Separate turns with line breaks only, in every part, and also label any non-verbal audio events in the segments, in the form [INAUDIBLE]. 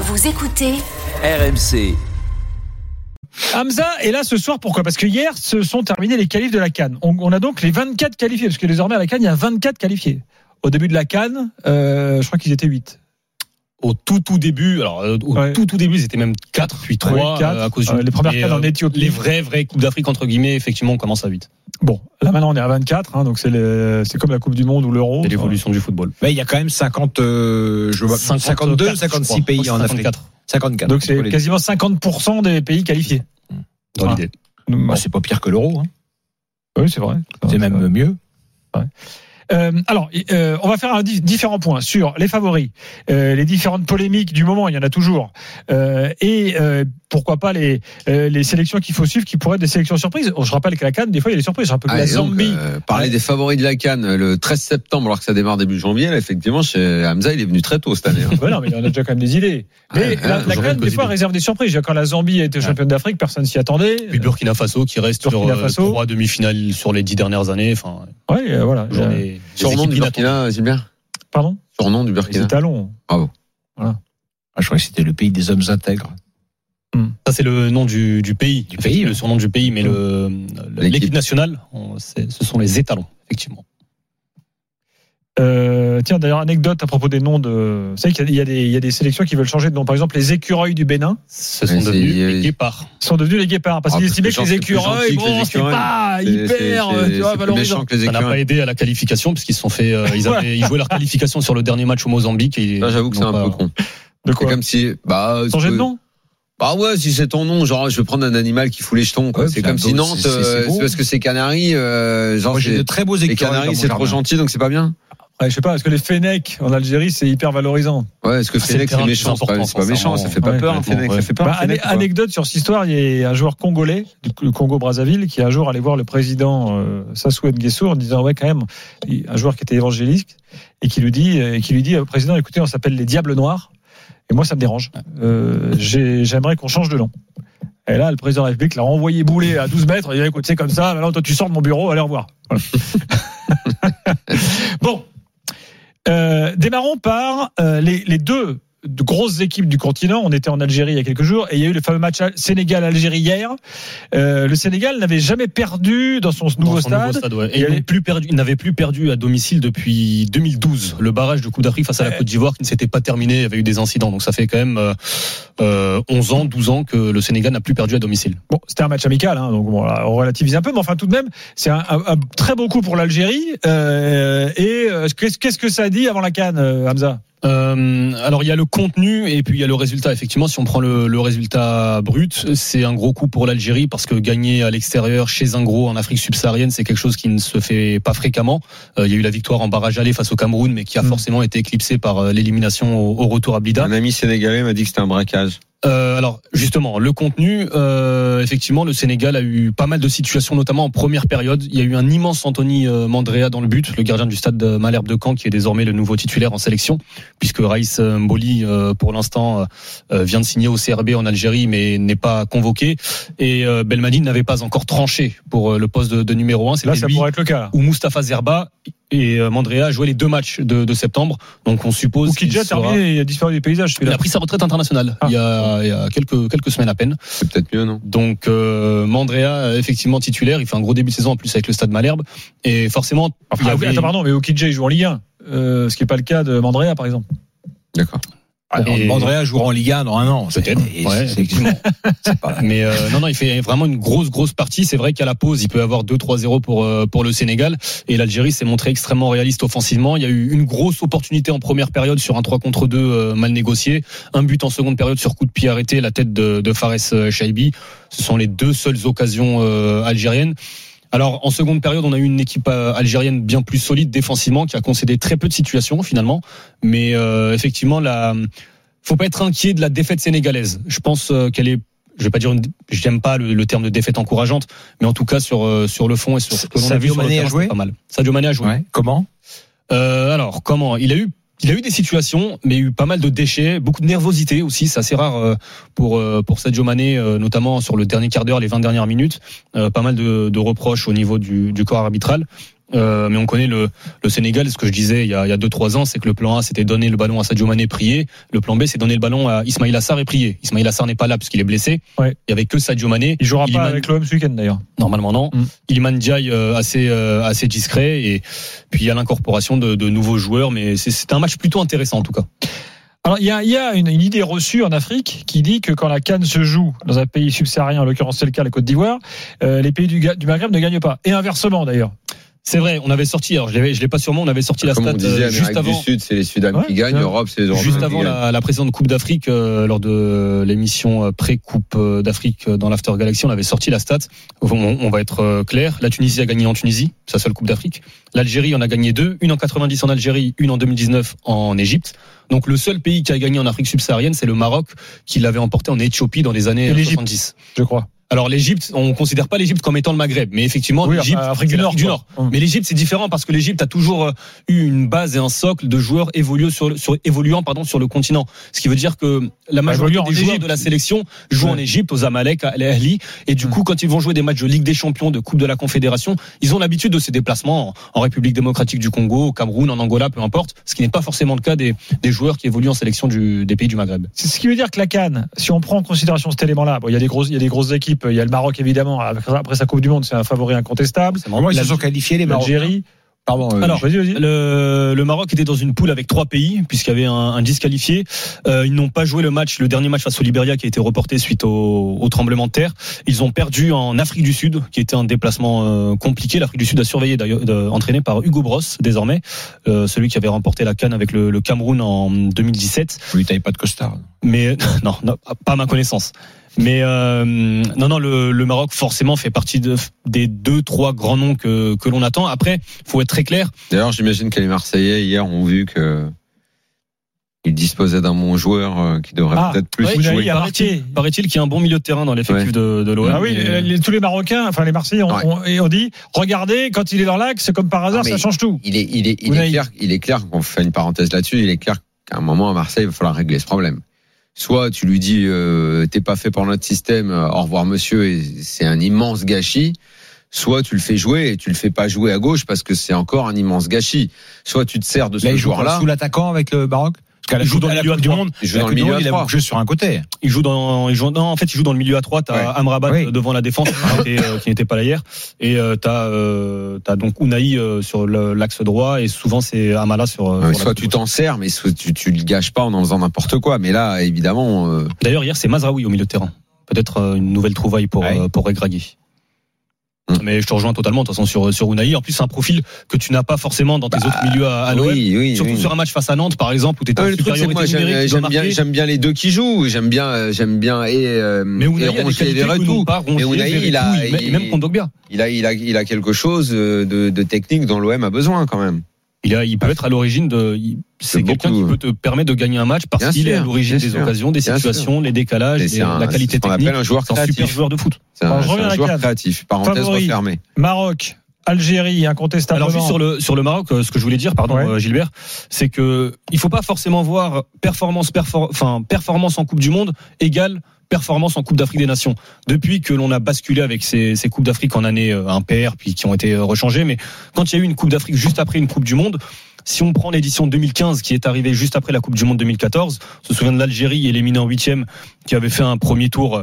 Vous écoutez
RMC.
Hamza est là ce soir, pourquoi? Parce que hier se sont terminés les qualifs de la Cannes. On, on a donc les 24 qualifiés, parce que désormais à la Cannes, il y a 24 qualifiés. Au début de la Cannes, euh, je crois qu'ils étaient 8.
Au tout tout début, alors euh, au
Ouais.
tout tout début, c'était même 4 puis 3
Ouais, quatre.
à cause du
Euh, les premières
et,
en
euh,
Éthiopie.
Les vrais vrais coupes d'Afrique entre guillemets, effectivement, on commence à 8.
Bon, là maintenant on est à 24, hein, donc c'est c'est comme la Coupe du Monde ou l'Euro.
C'est l'évolution du football.
Mais il y a quand même 50, euh, je vois, 52,
54,
56
je crois.
pays en Afrique.
54
54.
Donc c'est quasiment 50% des pays qualifiés.
dans l'idée.
Bah, c'est pas pire que l'euro. Hein.
oui, c'est vrai.
C'est même mieux.
Euh, alors, euh, on va faire un di- différents points sur les favoris, euh, les différentes polémiques du moment, il y en a toujours, euh, et euh, pourquoi pas les, euh, les sélections qu'il faut suivre, qui pourraient être des sélections surprises. Je rappelle que la Cannes, des fois, il y a des surprises. Je rappelle que
Ah,
la
donc,
Zambie,
euh, parler des favoris de la Cannes le 13 septembre alors que ça démarre début janvier, là, effectivement, chez Hamza, il est venu très tôt cette année. hein. [LAUGHS]
Ouais, non, mais il y en a déjà quand même des idées. Mais
Ouais,
la,
toujours
Cannes, des fois, réserve des surprises. Quand la Zambie a été championne d'Afrique, personne s'y attendait.
Puis Burkina Faso qui reste sur
Burkina Faso.
trois demi-finales sur les dix dernières années. Enfin,
Ouais, euh, voilà.
Surnom du. Burkina, Gilbert
Pardon
Surnom du
Les
Burkina.
étalons.
Ah, je croyais que c'était le pays des hommes intègres.
Ça c'est le nom du, du pays,
Du pays,
le surnom du pays, mais le
L'équipe.
nationale, on- ce sont les étalons, effectivement.
Euh, tiens, d'ailleurs, anecdote à propos des noms de. Vous savez qu'il y a- il y, a des- il y a des sélections qui veulent changer de nom. Par exemple, les écureuils du Bénin
Ce sont devenus
a-
les guépards.
sont devenus les guépards parce
Ah,
qu'ils estimaient que les écureuils,
les
bon, c'est pas hyper, euh, tu vois, valorisant.
les
Ça n'a pas aidé à la qualification puisqu'ils se sont fait, euh, ils, avaient, ils jouaient leur qualification sur le dernier match au Mozambique. Et
Là, j'avoue que c'est un peu con.
De quoi
comme si, bah,
Changer de nom
Bah ouais, si c'est ton nom, genre je vais prendre un animal qui fout les jetons.
Ouais,
c'est comme si Nantes,
c'est-
euh, parce que c'est Canaries, euh, genre
Moi, j'ai
c'est-
de très beaux
les
écureuils. dans
Canaries c'est trop gentil donc c'est pas bien.
Ouais, Je sais pas, parce que les Fennecs en Algérie, c'est hyper valorisant.
Ouais, est-ce que
Ah,
Fennec c'est méchant, c'est pas,
important,
c'est pas méchant, ça fait pas
Ouais,
peur un
complètement,
Fennec,
ouais.
ça fait peur
Bah, anecdote sur cette histoire, il y a un joueur congolais du Congo-Brazzaville qui un jour allait voir le président euh, Sassou Nguesso en disant ouais quand même un joueur qui était évangéliste et qui lui dit et qui lui dit président écoutez on s'appelle les Diables Noirs et moi ça me dérange Euh, j'ai- j'aimerais qu'on change de nom. Et là, le président de la République l'a renvoyé bouler à 12 mètres. Il dit, écoute, c'est comme ça. Maintenant, toi, tu sors de mon bureau. Allez, au revoir. Voilà. [LAUGHS] [LAUGHS] bon. Euh, démarrons par euh, les, les deux de grosses équipes du continent. On était en Algérie il y a quelques jours et il y a eu le fameux match Sénégal-Algérie hier. Euh, le Sénégal n'avait jamais perdu dans son nouveau
Dans son
stade.
ouais.
Il y
Et
avait-
ils n'avaient plus perdu, ils n'avaient plus perdu à domicile depuis 2012. Le barrage de Coupe d'Afrique face à la
Ouais.
Côte d'Ivoire qui ne s'était pas terminé, il y avait eu des incidents. Donc ça fait quand même euh, euh, 11 ans, 12 ans que le Sénégal n'a plus perdu à domicile.
Bon, c'était un match amical, hein, donc bon, on relativise un peu, mais enfin tout de même, c'est un, un- un très beau coup pour l'Algérie. Euh, et euh, qu'est-ce que ça dit avant la canne, euh, Hamza?
Euh, alors il y a le contenu et puis il y a le résultat. Effectivement, si on prend le, le résultat brut, c'est un gros coup pour l'Algérie parce que gagner à l'extérieur chez un gros en Afrique subsaharienne, c'est quelque chose qui ne se fait pas fréquemment. Euh, il y a eu la victoire en barrage aller face au Cameroun, mais qui a
Mm.
forcément été éclipsée par euh, l'élimination au, au retour à Blida.
Un ami sénégalais m'a dit que c'était un braquage.
Euh, alors justement, le contenu, euh, effectivement, le Sénégal a eu pas mal de situations, notamment en première période. Il y a eu un immense Anthony euh, Mandrea dans le but, le gardien du stade de Malherbe de Caen, qui est désormais le nouveau titulaire en sélection, puisque Raïs Mboli, pour l'instant, vient de signer au CRB en Algérie, mais n'est pas convoqué. Et Belmadi n'avait pas encore tranché pour le poste de, de numéro 1.
Là, ça
lui
pourrait être le cas.
ou Mustapha Zerba. Et euh, Mandrea a joué les deux matchs de, de septembre, donc on suppose qu'il sera-
terminé, il a disparu du paysage.
il a pris sa retraite internationale
Ah.
il, y a, il y a quelques, quelques semaines à peine.
C'est peut-être mieux, non?
Donc euh, Mandrea, effectivement titulaire, il fait un gros début de saison en plus avec le Stade Malherbe. Et forcément,
Enfin,
il
ah
avait-
attends, pardon, mais Okidje il joue en Ligue 1, euh, ce qui n'est pas le cas de Mandrea, par exemple.
D'accord.
Alors,
Et-
Mandrea jouera en Ligue 1 dans un an.
Peut-être, ouais, [LAUGHS]
pas-
Mais euh, non, non, il fait vraiment une grosse, grosse partie. C'est vrai qu'à la pause, il peut avoir 2-3-0 pour euh, pour le Sénégal. Et l'Algérie s'est montré extrêmement réaliste offensivement. Il y a eu une grosse opportunité en première période sur un 3 contre 2 euh, mal négocié. Un but en seconde période sur coup de pied arrêté, la tête de, de Fares euh, Chaibi. Ce sont les deux seules occasions euh, algériennes. Alors en seconde période, on a eu une équipe euh, algérienne bien plus solide défensivement qui a concédé très peu de situations finalement, mais euh, effectivement la faut pas être inquiet de la défaite sénégalaise. Je pense euh, qu'elle est je vais pas dire une, j'aime pas le, le terme de défaite encourageante, mais en tout cas sur euh, sur le fond et sur ce que l'on a vu sur le
a joué
pas mal. Sadio Mané a joué.
Ouais. Comment?
Euh, alors comment? Il a eu il a eu des situations, mais il y a eu pas mal de déchets, beaucoup de nervosité aussi. C'est assez rare euh, pour euh, pour Sadio Mané, euh, notamment sur le dernier quart d'heure, les 20 dernières minutes. Pas mal de, reproches au niveau du corps arbitral. Euh, mais on connaît le, le Sénégal. Ce que je disais il y a, il y a deux trois ans, c'est que le plan A c'était donner le ballon à Sadio Mané, prier. Le plan B c'est donner le ballon à Ismail Assar et prier. Ismail Assar n'est pas là puisqu'il est blessé.
Ouais.
Il y avait que Sadio Mané.
Il jouera
Iliman-
pas avec l'OM ce week-end d'ailleurs.
Normalement non.
Mm.
Iliman Ndiaye euh, assez euh, assez discret et puis il y a l'incorporation de, de nouveaux joueurs, mais c'est- un match plutôt intéressant en tout cas.
Alors il y a, il y a une, une idée reçue en Afrique qui dit que quand la Cannes se joue dans un pays subsaharien, en l'occurrence c'est le cas la Côte d'Ivoire, euh, les pays du Maghreb ne gagnent pas. Et inversement d'ailleurs.
C'est vrai, on avait sorti, alors je l'avais, je l'ai pas sûrement, on avait sorti la stat
on disait,
euh, juste
Amérique du
avant,
Sud, c'est les
Ouais,
qui gagnent. Europe, c'est les Européens
juste avant la, la précédente Coupe d'Afrique, euh, lors de l'émission euh, pré-Coupe euh, d'Afrique dans l'After Galaxy, on avait sorti la stat. On, on va être clair. La Tunisie a gagné en Tunisie, sa seule Coupe d'Afrique. L'Algérie en a gagné deux, une en 90 en Algérie, une en 2019 en Égypte. Donc le seul pays qui a gagné en Afrique subsaharienne, c'est le Maroc, qui l'avait emporté en Éthiopie dans les années
Et
euh,
l'Égypte.
70.
Je crois.
Alors l'Égypte, on considère pas l'Égypte comme étant le Maghreb, mais effectivement
Oui,
l'Égypte,
du Nord. Hum.
Mais l'Égypte c'est différent parce que l'Égypte a toujours euh, eu une base et un socle de joueurs évoluant sur, évoluant pardon sur le continent. Ce qui veut dire que la majorité
évoluant
des joueurs de la sélection jouent
Ouais.
en Égypte, aux Amalek, à l'Ahli, et du
Hum.
coup quand ils vont jouer des matchs de Ligue des Champions, de Coupe de la Confédération, ils ont l'habitude de ces déplacements en, en République démocratique du Congo, au Cameroun, en Angola, peu importe. Ce qui n'est pas forcément le cas des, des joueurs qui évoluent en sélection du, des pays du Maghreb.
C'est ce qui veut dire que la Cannes, si on prend en considération cet élément-là, bon, il y a des grosses, il y a des grosses équipes. Il y a le Maroc évidemment. Après sa Coupe du Monde, c'est un favori incontestable.
C'est
Comment ils se sont qualifiés les. Pardon. euh,
Alors,
Vas-y, vas-y.
Le, le Maroc était dans une poule avec trois pays puisqu'il y avait un, un disqualifié. Euh, ils n'ont pas joué le match, le dernier match face au Libéria qui a été reporté suite au, au tremblement de terre. Ils ont perdu en Afrique du Sud, qui était un déplacement euh, compliqué. L'Afrique du Sud a surveillé d'ailleurs, entraîné par Hugo Bross désormais, euh, celui qui avait remporté la Cannes avec le, le Cameroun en 2017.
vous lui taillez pas de costard.
Mais [LAUGHS] non, non, pas à ma connaissance. Mais euh, non, non, le, le Maroc forcément fait partie de, des deux, trois grands noms que, que l'on attend. Après, faut être très clair.
D'ailleurs, j'imagine que les Marseillais, hier, ont vu que ils disposaient d'un bon joueur euh, qui devrait
Ah,
peut-être plus
ouais,
jouer.
a
Paraît-il paraît-il qu'il y a un bon milieu de terrain dans l'effectif
Ouais.
de, de l'OM.
Ah oui,
Et-
les- tous les Marocains, enfin les Marseillais, ont,
Ouais.
ont- et ont dit regardez, quand il est dans l'axe, comme par hasard,
Ah,
ça change tout.
Il est, il est, il clair, il est clair qu'on fait une parenthèse là-dessus. Il est clair qu'à un moment à Marseille, il va falloir régler ce problème. Soit tu lui dis, euh, t'es pas fait pour notre système, euh, au revoir monsieur, et c'est un immense gâchis. Soit tu le fais jouer et tu le fais pas jouer à gauche parce que c'est encore un immense gâchis. Soit tu te sers de ce joueur-là.
sous l'attaquant avec le Maroc? Parce
Il joue dans le milieu à.
Monde,
Il joue dans le milieu à
il
trois.
sur un côté.
Il joue dans, il joue, non, en fait, il joue dans le milieu à trois. T'as
Ouais.
Amrabat
Oui.
devant la défense qui n'était, euh, qui n'était pas là hier. Et euh, t'as, euh, t'as donc Unai euh, sur l'axe droit et souvent c'est Amala sur. sur
soit tu t'en sers, mais soit tu, tu le gâches pas en en faisant n'importe quoi. Mais là, évidemment, euh,
D'ailleurs, hier c'est Mazraoui au milieu de terrain. Peut-être une nouvelle trouvaille pour
Ouais.
pour Regragui.
Hum.
Mais je te rejoins totalement de toute façon sur sur Unai. En plus, c'est un profil que tu n'as pas forcément dans tes autres milieux à, à l'OM.
Bah, oui, oui,
Surtout
oui.
sur un match face à Nantes, par exemple, où tu
Ah,
en
moi, j'aime bien, j'aime bien les deux qui jouent. J'aime bien, euh, j'aime bien et, euh,
Mais
et
Unai
Rongier et Verretou. Mais Unai, il a-
même-
il-. Il a, il a, il a quelque chose euh, de, de technique dont l'OM a besoin quand même.
Il, a, il peut être à l'origine de. C'est quelqu'un qui peut te permettre de gagner un match parce qu'il est à l'origine des
sûr,
occasions, des situations, les décalages,
Et un-
la qualité technique.
appelle un joueur
C'est un super
créatif.
joueur de foot.
C'est un,
Alors, je
c'est
reviens à
un
la
joueur créatif. Parenthèse
Favori.
refermée.
Maroc, Algérie, incontestablement.
Alors juste sur le sur le Maroc, euh, ce que je voulais dire, pardon
Ouais.
euh, Gilbert, c'est que il faut pas forcément voir performance perfor- enfin performance en Coupe du Monde égale performance en Coupe d'Afrique des Nations. Depuis que l'on a basculé avec ces, ces Coupes d'Afrique en année euh, impaires, puis qui ont été rechangées, mais quand il y a eu une Coupe d'Afrique juste après une Coupe du Monde, si on prend l'édition 2015 qui est arrivée juste après la Coupe du Monde 2014, on se souvient de l'Algérie éliminée en huitième, qui avait fait un premier tour euh,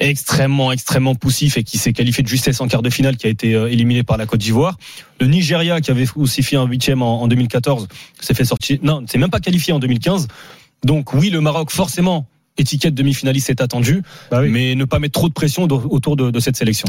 extrêmement extrêmement poussif et qui s'est qualifié de justesse en quart de finale qui a été euh, éliminé par la Côte d'Ivoire. Le Nigeria qui avait aussi fait un huitième en, en 2014 s'est fait sortir non c'est même pas qualifié en 2015 donc oui le Maroc forcément étiquette demi-finaliste est attendu
Bah oui.
mais ne pas mettre trop de pression autour de- de cette sélection